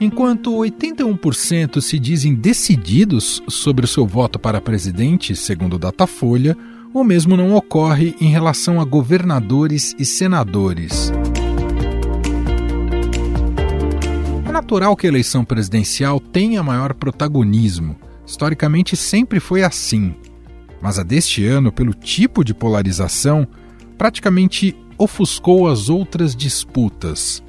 Enquanto 81% se dizem decididos sobre o seu voto para presidente, segundo Datafolha, o mesmo não ocorre em relação a governadores e senadores. É natural que a eleição presidencial tenha maior protagonismo. Historicamente sempre foi assim. Mas a deste ano, pelo tipo de polarização, praticamente ofuscou as outras disputas.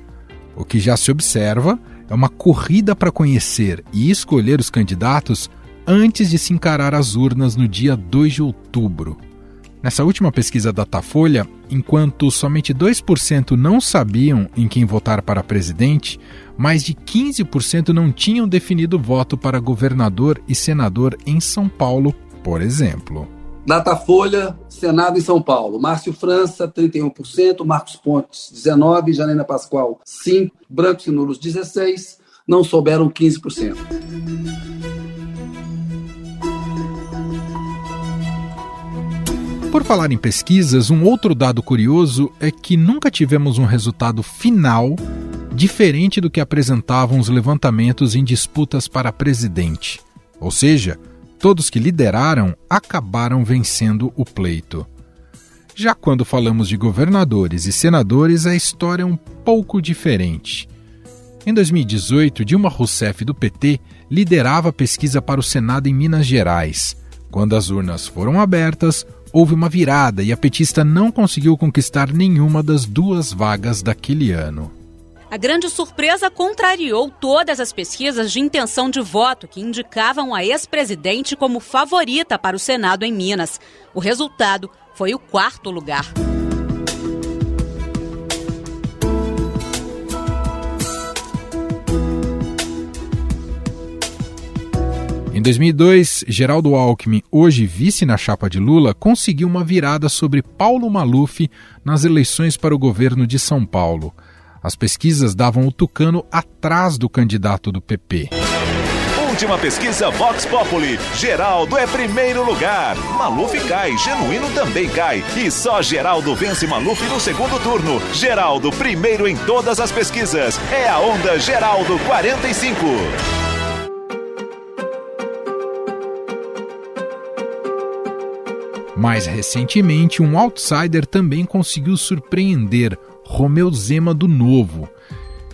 O que já se observa é uma corrida para conhecer e escolher os candidatos antes de se encarar as urnas no dia 2 de outubro. Nessa última pesquisa da Datafolha, enquanto somente 2% não sabiam em quem votar para presidente, mais de 15% não tinham definido voto para governador e senador em São Paulo, por exemplo. Datafolha, Senado em São Paulo. Márcio França, 31%, Marcos Pontes, 19%, Janena Pascoal, 5%, Brancos e Nulos, 16%, não souberam 15%. Por falar em pesquisas, um outro dado curioso é que nunca tivemos um resultado final diferente do que apresentavam os levantamentos em disputas para presidente. Ou seja, todos que lideraram acabaram vencendo o pleito. Já quando falamos de governadores e senadores, a história é um pouco diferente. Em 2018, Dilma Rousseff, do PT, liderava a pesquisa para o Senado em Minas Gerais. Quando as urnas foram abertas, houve uma virada e a petista não conseguiu conquistar nenhuma das duas vagas daquele ano. A grande surpresa contrariou todas as pesquisas de intenção de voto que indicavam a ex-presidente como favorita para o Senado em Minas. O resultado foi o quarto lugar. Em 2002, Geraldo Alckmin, hoje vice na chapa de Lula, conseguiu uma virada sobre Paulo Maluf nas eleições para o governo de São Paulo. As pesquisas davam o tucano atrás do candidato do PP. Última pesquisa Vox Populi. Geraldo é primeiro lugar. Maluf cai, Genuíno também cai. E só Geraldo vence Maluf no segundo turno. Geraldo, primeiro em todas as pesquisas. É a onda Geraldo 45. Mais recentemente, um outsider também conseguiu surpreender Romeu Zema do Novo.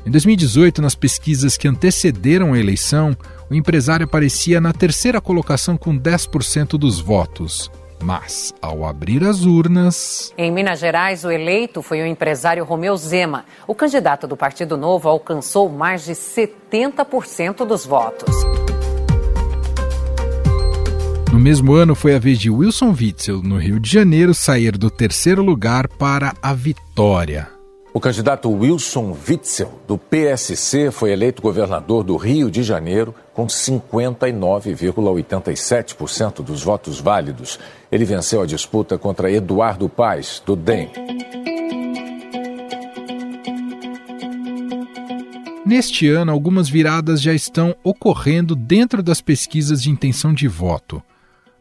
Em 2018, nas pesquisas que antecederam a eleição, o empresário aparecia na terceira colocação com 10% dos votos. Mas, ao abrir as urnas. Em Minas Gerais, o eleito foi o empresário Romeu Zema. O candidato do Partido Novo alcançou mais de 70% dos votos. No mesmo ano, foi a vez de Wilson Witzel, no Rio de Janeiro, sair do terceiro lugar para a vitória. O candidato Wilson Witzel, do PSC, foi eleito governador do Rio de Janeiro com 59,87% dos votos válidos. Ele venceu a disputa contra Eduardo Paes, do DEM. Neste ano, algumas viradas já estão ocorrendo dentro das pesquisas de intenção de voto.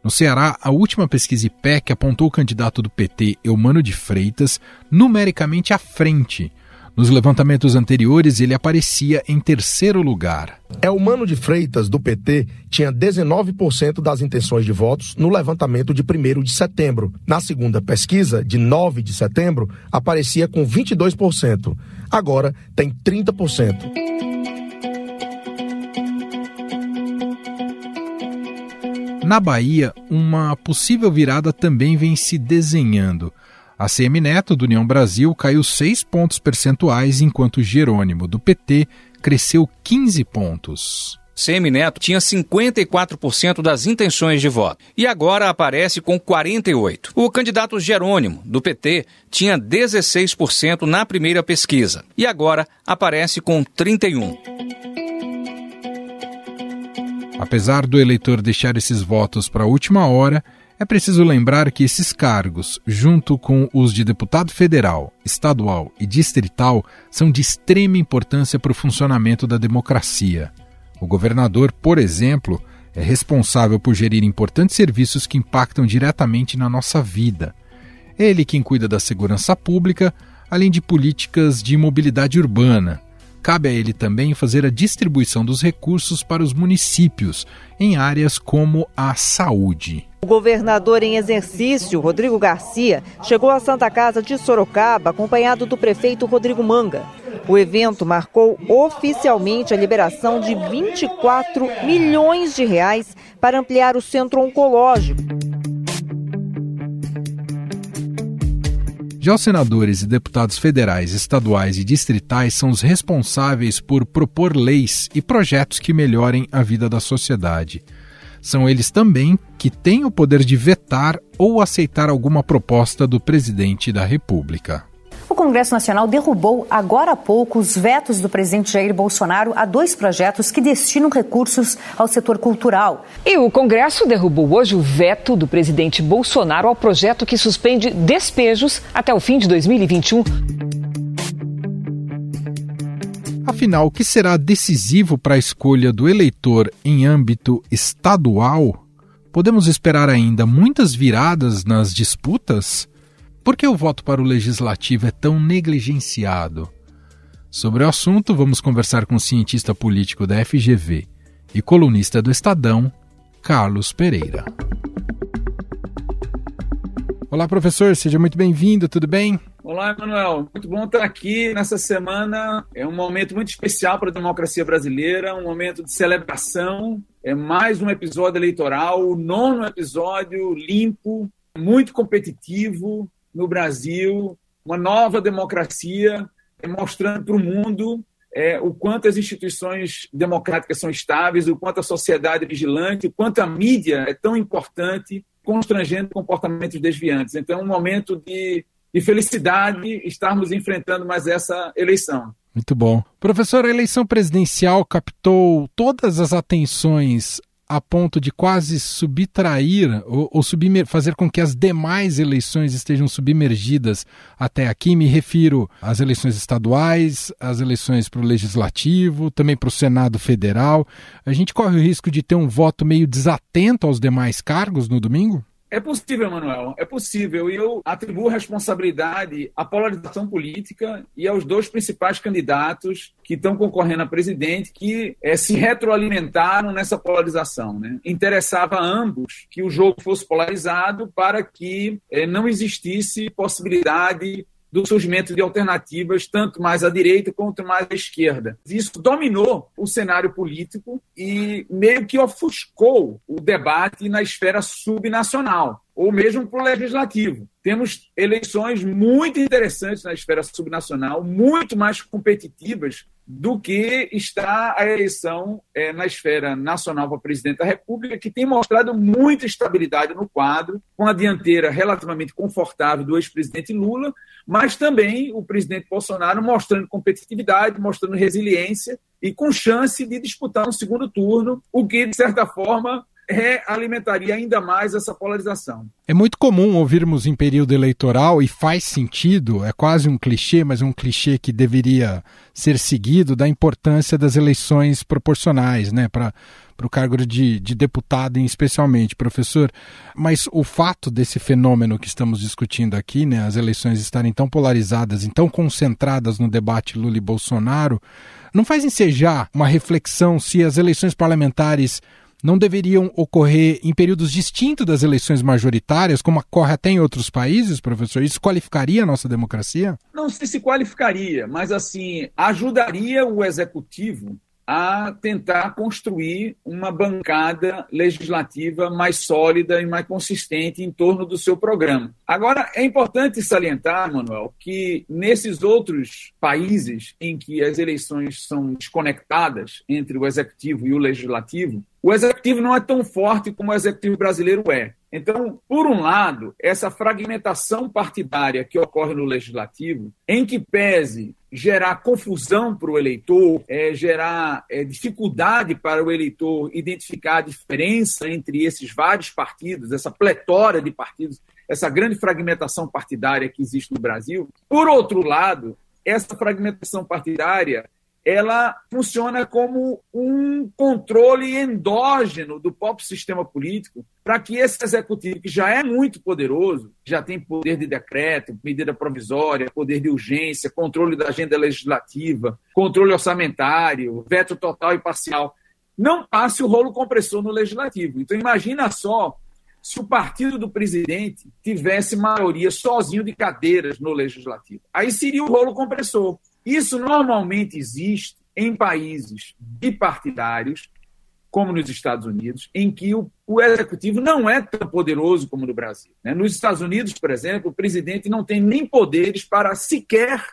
No Ceará, a última pesquisa IPEC apontou o candidato do PT, Eumano de Freitas, numericamente à frente. Nos levantamentos anteriores, ele aparecia em terceiro lugar. Eumano de Freitas, do PT, tinha 19% das intenções de votos no levantamento de 1 de setembro. Na segunda pesquisa, de 9 de setembro, aparecia com 22%. Agora tem 30%. Na Bahia, uma possível virada também vem se desenhando. A CM Neto, do União Brasil, caiu 6 pontos percentuais, enquanto Jerônimo, do PT, cresceu 15 pontos. CM Neto tinha 54% das intenções de voto e agora aparece com 48%. O candidato Jerônimo, do PT, tinha 16% na primeira pesquisa e agora aparece com 31%. Apesar do eleitor deixar esses votos para a última hora, é preciso lembrar que esses cargos, junto com os de deputado federal, estadual e distrital, são de extrema importância para o funcionamento da democracia. O governador, por exemplo, é responsável por gerir importantes serviços que impactam diretamente na nossa vida. É ele quem cuida da segurança pública, além de políticas de mobilidade urbana, cabe a ele também fazer a distribuição dos recursos para os municípios em áreas como a saúde. O governador em exercício, Rodrigo Garcia, chegou à Santa Casa de Sorocaba acompanhado do prefeito Rodrigo Manga. O evento marcou oficialmente a liberação de 24 milhões de reais para ampliar o centro oncológico. Já os senadores e deputados federais, estaduais e distritais são os responsáveis por propor leis e projetos que melhorem a vida da sociedade. São eles também que têm o poder de vetar ou aceitar alguma proposta do presidente da República. O Congresso Nacional derrubou agora há pouco os vetos do presidente Jair Bolsonaro a dois projetos que destinam recursos ao setor cultural. E o Congresso derrubou hoje o veto do presidente Bolsonaro ao projeto que suspende despejos até o fim de 2021. Afinal, o que será decisivo para a escolha do eleitor em âmbito estadual? Podemos esperar ainda muitas viradas nas disputas? Por que o voto para o legislativo é tão negligenciado? Sobre o assunto, vamos conversar com o cientista político da FGV e colunista do Estadão, Carlos Pereira. Olá, professor, seja muito bem-vindo, tudo bem? Olá, Emanuel. Muito bom estar aqui nessa semana. É um momento muito especial para a democracia brasileira, um momento de celebração. É mais um episódio eleitoral, o nono episódio limpo, muito competitivo no Brasil, uma nova democracia, mostrando para o mundo é, o quanto as instituições democráticas são estáveis, o quanto a sociedade é vigilante, o quanto a mídia é tão importante, constrangendo comportamentos desviantes. Então, é um momento de e felicidade estarmos enfrentando mais essa eleição. Muito bom. Professor, a eleição presidencial captou todas as atenções a ponto de quase subtrair ou, ou submer, fazer com que as demais eleições estejam submergidas até aqui. Me refiro às eleições estaduais, às eleições para o legislativo, também para o Senado Federal. A gente corre o risco de ter um voto meio desatento aos demais cargos no domingo? É possível, Manuel, é possível. E eu atribuo responsabilidade à polarização política e aos dois principais candidatos que estão concorrendo a presidente, que é, se retroalimentaram nessa polarização. Né? Interessava a ambos que o jogo fosse polarizado para que é, não existisse possibilidade do surgimento de alternativas, tanto mais à direita quanto mais à esquerda. Isso dominou o cenário político e meio que ofuscou o debate na esfera subnacional ou mesmo para o legislativo. Temos eleições muito interessantes na esfera subnacional, muito mais competitivas do que está a eleição é, na esfera nacional para presidente da República, que tem mostrado muita estabilidade no quadro, com a dianteira relativamente confortável do ex-presidente Lula, mas também o presidente Bolsonaro mostrando competitividade, mostrando resiliência e com chance de disputar um segundo turno, o que, de certa forma, realimentaria ainda mais essa polarização. É muito comum ouvirmos em período eleitoral, e faz sentido, é quase um clichê, mas um clichê que deveria ser seguido, da importância das eleições proporcionais, né, para o cargo de, de deputado, especialmente, professor. Mas o fato desse fenômeno que estamos discutindo aqui, né, as eleições estarem tão polarizadas, tão concentradas no debate Lula e Bolsonaro, não faz ensejar uma reflexão se as eleições parlamentares não deveriam ocorrer em períodos distintos das eleições majoritárias, como ocorre até em outros países, professor? Isso qualificaria a nossa democracia? Não sei se qualificaria, mas assim, ajudaria o executivo a tentar construir uma bancada legislativa mais sólida e mais consistente em torno do seu programa. Agora, é importante salientar, Manuel, que nesses outros países em que as eleições são desconectadas entre o executivo e o legislativo, o executivo não é tão forte como o executivo brasileiro é. Então, por um lado, essa fragmentação partidária que ocorre no legislativo, em que pese gerar confusão para o eleitor, é, gerar é, dificuldade para o eleitor identificar a diferença entre esses vários partidos, essa pletora de partidos, essa grande fragmentação partidária que existe no Brasil. Por outro lado, essa fragmentação partidária ela funciona como um controle endógeno do próprio sistema político para que esse executivo, que já é muito poderoso, já tem poder de decreto, medida provisória, poder de urgência, controle da agenda legislativa, controle orçamentário, veto total e parcial, não passe o rolo compressor no legislativo. Então, imagina só se o partido do presidente tivesse maioria sozinho de cadeiras no legislativo. Aí seria o rolo compressor. Isso normalmente existe em países bipartidários, como nos Estados Unidos, em que o, o executivo não é tão poderoso como no Brasil. Né? Nos Estados Unidos, por exemplo, o presidente não tem nem poderes para sequer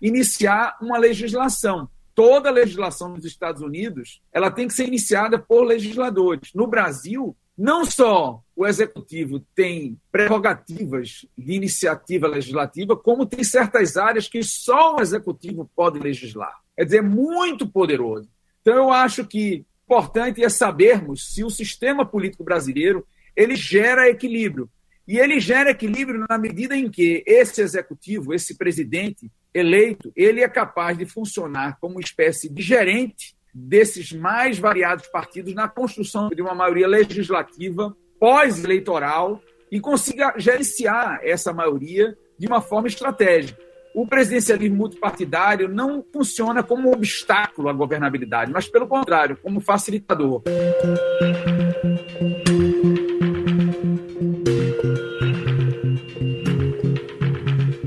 iniciar uma legislação. Toda legislação nos Estados Unidos ela tem que ser iniciada por legisladores. No Brasil, não só o executivo tem prerrogativas de iniciativa legislativa, como tem certas áreas que só o executivo pode legislar. Quer dizer, muito poderoso. Então, eu acho que importante é sabermos se o sistema político brasileiro ele gera equilíbrio. E ele gera equilíbrio na medida em que esse executivo, esse presidente eleito, ele é capaz de funcionar como uma espécie de gerente desses mais variados partidos na construção de uma maioria legislativa pós-eleitoral e consiga gerenciar essa maioria de uma forma estratégica. O presidencialismo multipartidário não funciona como um obstáculo à governabilidade, mas, pelo contrário, como facilitador.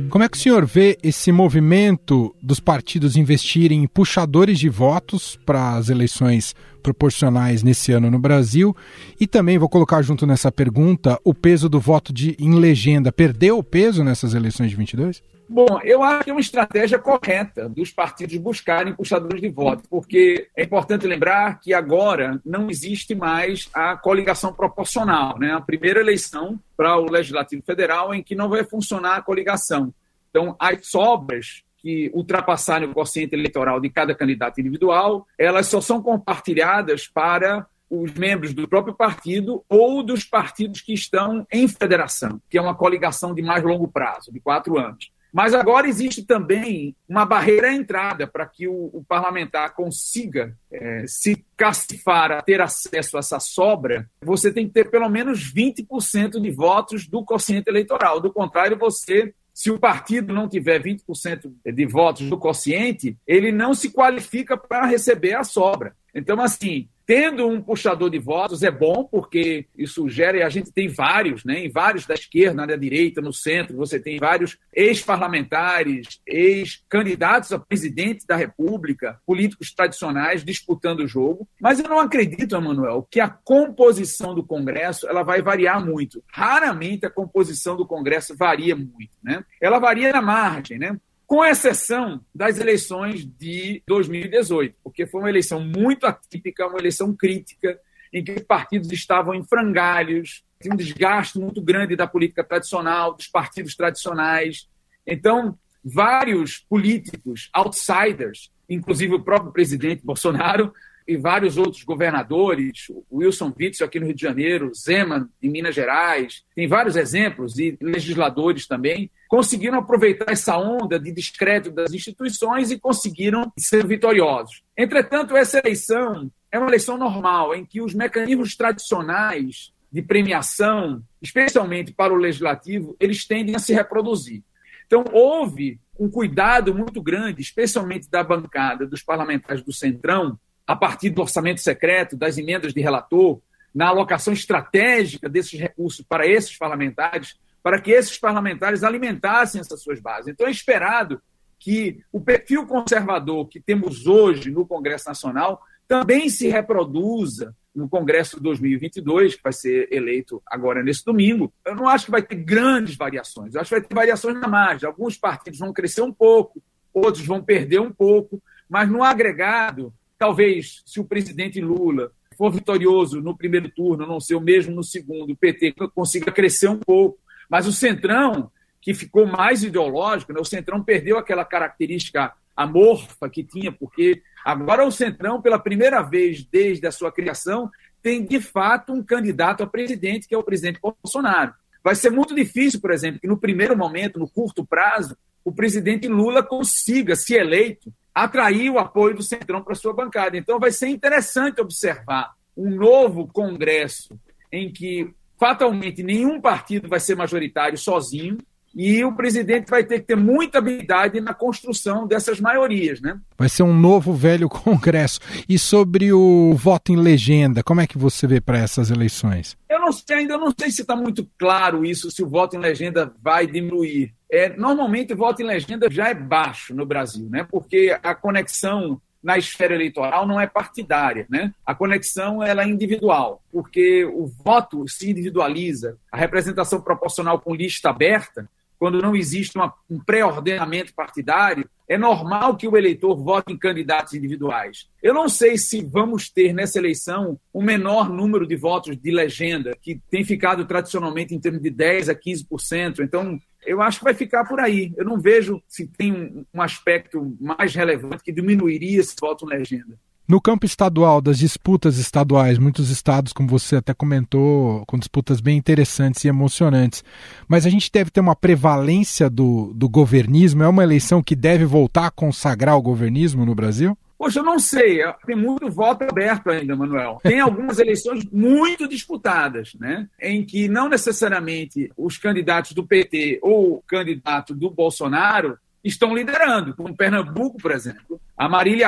Como é que o senhor vê esse movimento dos partidos investirem em puxadores de votos para as eleições proporcionais nesse ano no Brasil? E também vou colocar junto nessa pergunta o peso do voto de, em legenda. Perdeu o peso nessas eleições de 22? Bom, eu acho que é uma estratégia correta dos partidos buscarem puxadores de votos, porque é importante lembrar que agora não existe mais a coligação proporcional, né? A primeira eleição para o Legislativo Federal em que não vai funcionar a coligação. Então, as sobras que ultrapassarem o quociente eleitoral de cada candidato individual, elas só são compartilhadas para os membros do próprio partido ou dos partidos que estão em federação, que é uma coligação de mais longo prazo, de quatro anos. Mas agora existe também uma barreira à entrada para que o, o parlamentar consiga é, se cacifar a ter acesso a essa sobra. Você tem que ter pelo menos 20% de votos do quociente eleitoral. Do contrário, você se o partido não tiver 20% de votos do quociente, ele não se qualifica para receber a sobra. Então, assim, tendo um puxador de votos é bom, porque isso gera, e a gente tem vários, né? Em vários da esquerda, da direita, no centro, você tem vários ex-parlamentares, ex-candidatos a presidente da República, políticos tradicionais disputando o jogo. Mas eu não acredito, Emanuel, que a composição do Congresso ela vai variar muito. Raramente a composição do Congresso varia muito, né? Ela varia na margem, né? Com exceção das eleições de 2018, porque foi uma eleição muito atípica, uma eleição crítica, em que os partidos estavam em frangalhos, tinha um desgaste muito grande da política tradicional, dos partidos tradicionais. Então, vários políticos outsiders, inclusive o próprio presidente Bolsonaro, e vários outros governadores, Wilson Witzel aqui no Rio de Janeiro, Zeman em Minas Gerais, tem vários exemplos, e legisladores também, conseguiram aproveitar essa onda de descrédito das instituições e conseguiram ser vitoriosos. Entretanto, essa eleição é uma eleição normal, em que os mecanismos tradicionais de premiação, especialmente para o legislativo, eles tendem a se reproduzir. Então, houve um cuidado muito grande, especialmente da bancada dos parlamentares do Centrão, a partir do orçamento secreto, das emendas de relator, na alocação estratégica desses recursos para esses parlamentares, para que esses parlamentares alimentassem essas suas bases. Então, é esperado que o perfil conservador que temos hoje no Congresso Nacional também se reproduza no Congresso de 2022, que vai ser eleito agora nesse domingo. Eu não acho que vai ter grandes variações, eu acho que vai ter variações na margem. Alguns partidos vão crescer um pouco, outros vão perder um pouco, mas no agregado, Talvez, se o presidente Lula for vitorioso no primeiro turno, não ser o mesmo no segundo, o PT consiga crescer um pouco. Mas o Centrão, que ficou mais ideológico, né? o Centrão perdeu aquela característica amorfa que tinha, porque agora o Centrão, pela primeira vez desde a sua criação, tem de fato um candidato a presidente, que é o presidente Bolsonaro. Vai ser muito difícil, por exemplo, que no primeiro momento, no curto prazo, o presidente Lula consiga, se eleito, atrair o apoio do Centrão para sua bancada. Então vai ser interessante observar um novo Congresso em que fatalmente nenhum partido vai ser majoritário sozinho, e o presidente vai ter que ter muita habilidade na construção dessas maiorias, né? Vai ser um novo velho Congresso. E sobre o voto em legenda, como é que você vê para essas eleições? Eu não sei, ainda não sei se está muito claro isso, se o voto em legenda vai diminuir. É, normalmente o voto em legenda já é baixo no Brasil, né? Porque a conexão na esfera eleitoral não é partidária, né? A conexão ela é individual, porque o voto se individualiza, a representação proporcional com lista aberta quando não existe uma, um pré-ordenamento partidário, é normal que o eleitor vote em candidatos individuais. Eu não sei se vamos ter nessa eleição um menor número de votos de legenda, que tem ficado tradicionalmente em torno de 10% a 15%. Então, eu acho que vai ficar por aí. Eu não vejo se tem um, um aspecto mais relevante que diminuiria esse voto legenda. No campo estadual, das disputas estaduais, muitos estados, como você até comentou, com disputas bem interessantes e emocionantes. Mas a gente deve ter uma prevalência do, do governismo? É uma eleição que deve voltar a consagrar o governismo no Brasil? Poxa, eu não sei. Tem muito voto aberto ainda, Manuel. Tem algumas eleições muito disputadas, né? Em que não necessariamente os candidatos do PT ou o candidato do Bolsonaro estão liderando, como Pernambuco, por exemplo. A Marília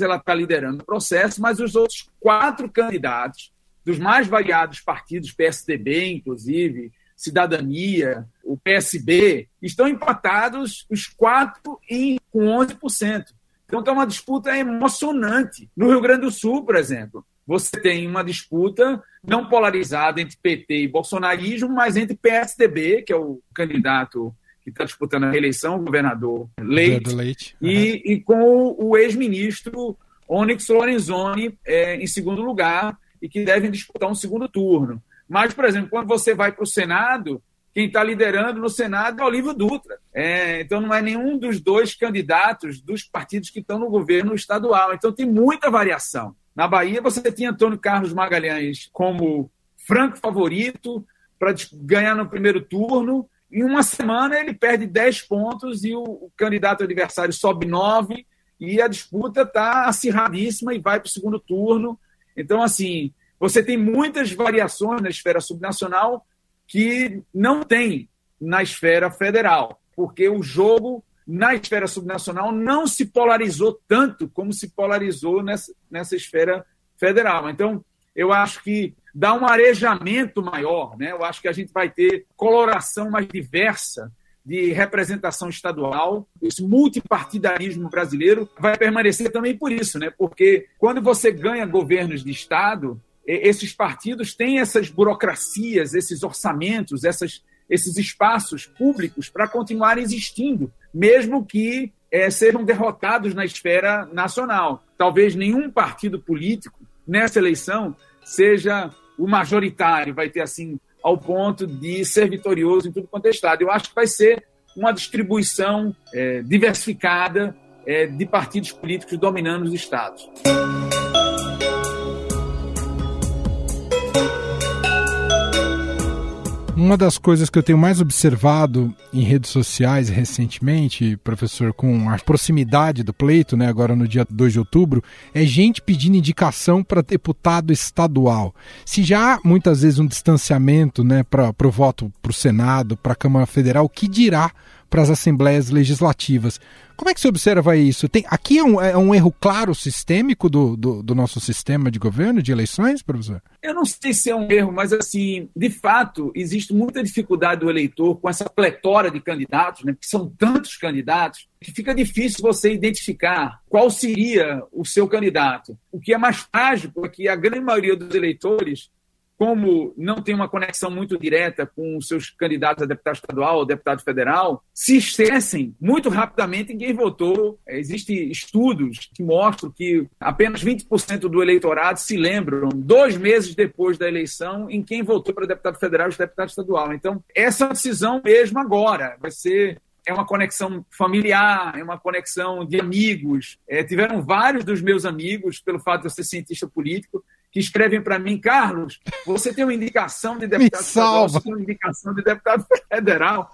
ela está liderando o processo, mas os outros quatro candidatos dos mais variados partidos, PSDB, inclusive, Cidadania, o PSB, estão empatados os quatro em, com 11%. Então está uma disputa emocionante. No Rio Grande do Sul, por exemplo, você tem uma disputa não polarizada entre PT e bolsonarismo, mas entre PSDB, que é o candidato que está disputando a reeleição, o governador Leite, Leite. Uhum. E, e, com o ex-ministro Onyx Lorenzoni é, em segundo lugar e que devem disputar um segundo turno. Mas, por exemplo, quando você vai para o Senado, quem está liderando no Senado é Olívio Dutra. É, então, não é nenhum dos dois candidatos dos partidos que estão no governo estadual. Então, tem muita variação. Na Bahia, você tinha Antônio Carlos Magalhães como franco favorito para ganhar no primeiro turno, em uma semana ele perde 10 pontos e o, o candidato adversário sobe 9 e a disputa está acirradíssima e vai para o segundo turno. Então, assim, você tem muitas variações na esfera subnacional que não tem na esfera federal, porque o jogo na esfera subnacional não se polarizou tanto como se polarizou nessa, nessa esfera federal. Então, eu acho que dá um arejamento maior, né? Eu acho que a gente vai ter coloração mais diversa de representação estadual. Esse multipartidarismo brasileiro vai permanecer também por isso, né? Porque quando você ganha governos de estado, esses partidos têm essas burocracias, esses orçamentos, essas, esses espaços públicos para continuar existindo, mesmo que é, sejam derrotados na esfera nacional. Talvez nenhum partido político nessa eleição seja o majoritário, vai ter assim ao ponto de ser vitorioso em tudo quanto é estado. Eu acho que vai ser uma distribuição é, diversificada é, de partidos políticos dominando os estados. Uma das coisas que eu tenho mais observado em redes sociais recentemente, professor, com a proximidade do pleito, né, agora no dia 2 de outubro, é gente pedindo indicação para deputado estadual. Se já há muitas vezes um distanciamento né, para o voto para o Senado, para a Câmara Federal, o que dirá para as assembleias legislativas. Como é que você observa isso? Tem, aqui é um, é um erro claro sistêmico do, do, do, nosso sistema de governo, de eleições, professor? Eu não sei se é um erro, mas assim, de fato, existe muita dificuldade do eleitor com essa pletora de candidatos, né, porque são tantos candidatos, que fica difícil você identificar qual seria o seu candidato. O que é mais trágico é que a grande maioria dos eleitores como não tem uma conexão muito direta com os seus candidatos a deputado estadual ou deputado federal, se esquecem muito rapidamente em quem votou. É, Existem estudos que mostram que apenas 20% do eleitorado se lembram, dois meses depois da eleição, em quem votou para deputado federal e deputado estadual. Então, essa decisão mesmo agora vai ser é uma conexão familiar, é uma conexão de amigos. É, tiveram vários dos meus amigos, pelo fato de eu ser cientista político, que escrevem para mim, Carlos, você tem uma indicação de deputado estadual, você tem uma indicação de deputado federal.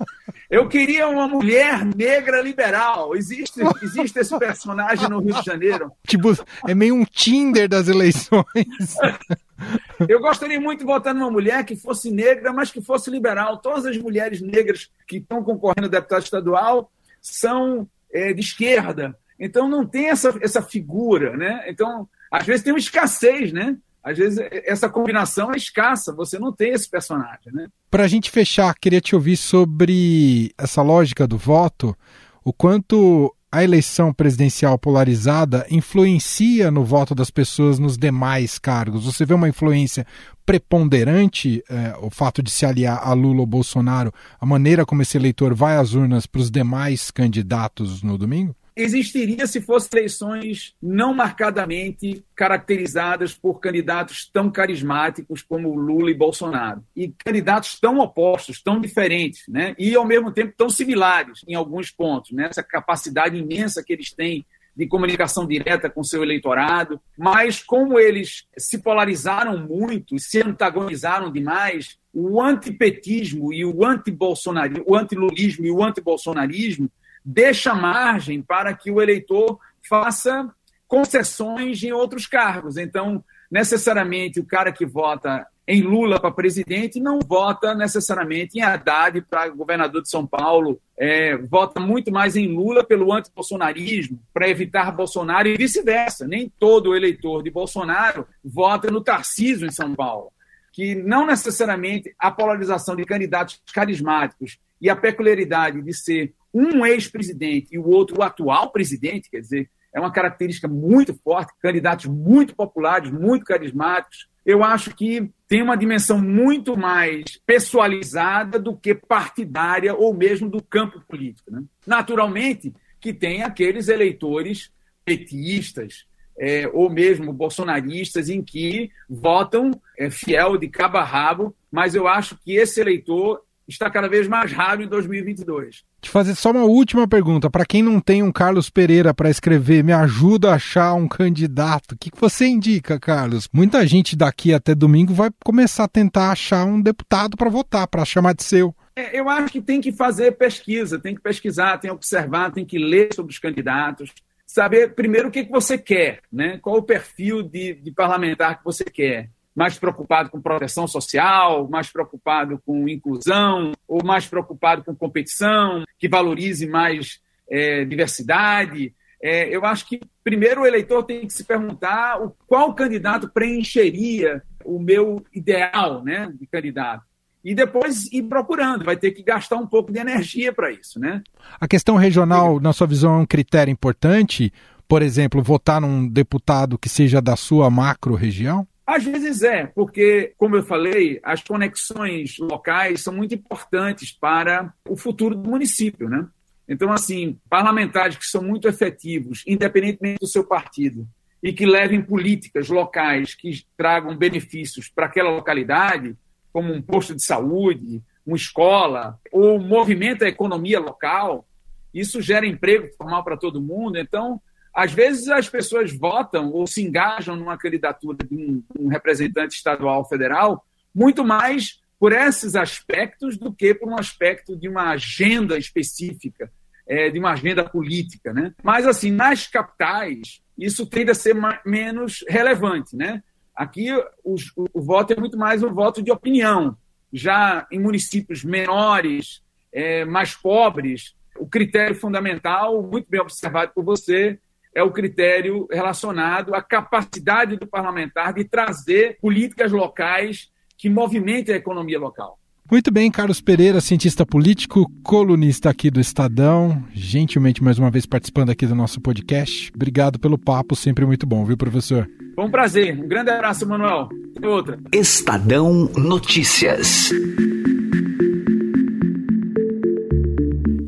Eu queria uma mulher negra liberal. Existe, existe esse personagem no Rio de Janeiro. Tipo, é meio um Tinder das eleições. Eu gostaria muito de votar numa mulher que fosse negra, mas que fosse liberal. Todas as mulheres negras que estão concorrendo a deputado estadual são é, de esquerda. Então não tem essa, essa figura, né? Então, às vezes tem uma escassez, né? Às vezes essa combinação é escassa, você não tem esse personagem, né? Para a gente fechar, queria te ouvir sobre essa lógica do voto, o quanto a eleição presidencial polarizada influencia no voto das pessoas nos demais cargos? Você vê uma influência preponderante é, o fato de se aliar a Lula ou Bolsonaro, a maneira como esse eleitor vai às urnas para os demais candidatos no domingo? Existiria se fossem eleições não marcadamente caracterizadas por candidatos tão carismáticos como Lula e Bolsonaro. E candidatos tão opostos, tão diferentes, né? e ao mesmo tempo tão similares em alguns pontos. Né? Essa capacidade imensa que eles têm de comunicação direta com seu eleitorado, mas como eles se polarizaram muito se antagonizaram demais, o antipetismo e o antibolsonarismo, o antilulismo e o antibolsonarismo deixa margem para que o eleitor faça concessões em outros cargos. Então, necessariamente, o cara que vota em Lula para presidente não vota necessariamente em Haddad para governador de São Paulo, é, vota muito mais em Lula pelo antibolsonarismo, para evitar Bolsonaro e vice-versa. Nem todo eleitor de Bolsonaro vota no Tarcísio em São Paulo. Que não necessariamente a polarização de candidatos carismáticos e a peculiaridade de ser um ex-presidente e o outro o atual presidente, quer dizer, é uma característica muito forte, candidatos muito populares, muito carismáticos. Eu acho que tem uma dimensão muito mais pessoalizada do que partidária ou mesmo do campo político. Né? Naturalmente que tem aqueles eleitores petistas, é, ou mesmo bolsonaristas, em que votam é, fiel de cabo a rabo, mas eu acho que esse eleitor está cada vez mais raro em 2022. Te fazer só uma última pergunta. Para quem não tem um Carlos Pereira para escrever, me ajuda a achar um candidato. O que, que você indica, Carlos? Muita gente daqui até domingo vai começar a tentar achar um deputado para votar, para chamar de seu. É, eu acho que tem que fazer pesquisa, tem que pesquisar, tem que observar, tem que ler sobre os candidatos, saber primeiro o que, que você quer, né? qual o perfil de, de parlamentar que você quer mais preocupado com proteção social, mais preocupado com inclusão, ou mais preocupado com competição, que valorize mais é, diversidade. É, eu acho que primeiro o eleitor tem que se perguntar o, qual candidato preencheria o meu ideal né, de candidato. E depois ir procurando, vai ter que gastar um pouco de energia para isso. Né? A questão regional, na sua visão, é um critério importante? Por exemplo, votar num deputado que seja da sua macro-região? Às vezes é, porque, como eu falei, as conexões locais são muito importantes para o futuro do município, né? Então, assim, parlamentares que são muito efetivos, independentemente do seu partido, e que levem políticas locais que tragam benefícios para aquela localidade, como um posto de saúde, uma escola, ou movimenta a economia local, isso gera emprego formal para todo mundo. Então, às vezes as pessoas votam ou se engajam numa candidatura de um, um representante estadual ou federal muito mais por esses aspectos do que por um aspecto de uma agenda específica, é, de uma agenda política. Né? Mas, assim, nas capitais, isso tende a ser menos relevante. Né? Aqui, os, o, o, voto é muito mais um voto de opinião. Já em municípios menores, é, mais pobres, o critério fundamental, muito bem observado por você, é o critério relacionado à capacidade do parlamentar de trazer políticas locais que movimentem a economia local. Muito bem, Carlos Pereira, cientista político, colunista aqui do Estadão, gentilmente mais uma vez participando aqui do nosso podcast. Obrigado pelo papo, sempre muito bom, viu, professor? Foi um prazer. Um grande abraço, Manuel. Até outra. Estadão Notícias.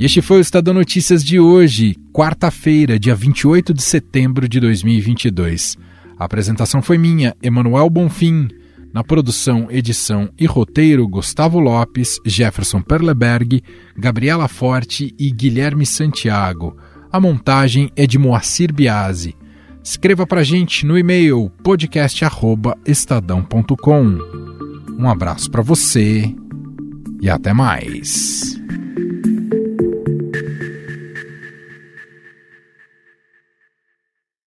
E este foi o Estadão Notícias de hoje, quarta-feira, dia 28 de setembro de 2022. A apresentação foi minha, Emanuel Bonfim. Na produção, edição e roteiro, Gustavo Lopes, Jefferson Perleberg, Gabriela Forte e Guilherme Santiago. A montagem é de Moacir Biasi. Escreva para gente no e-mail podcast@estadão.com. Um abraço para você e até mais.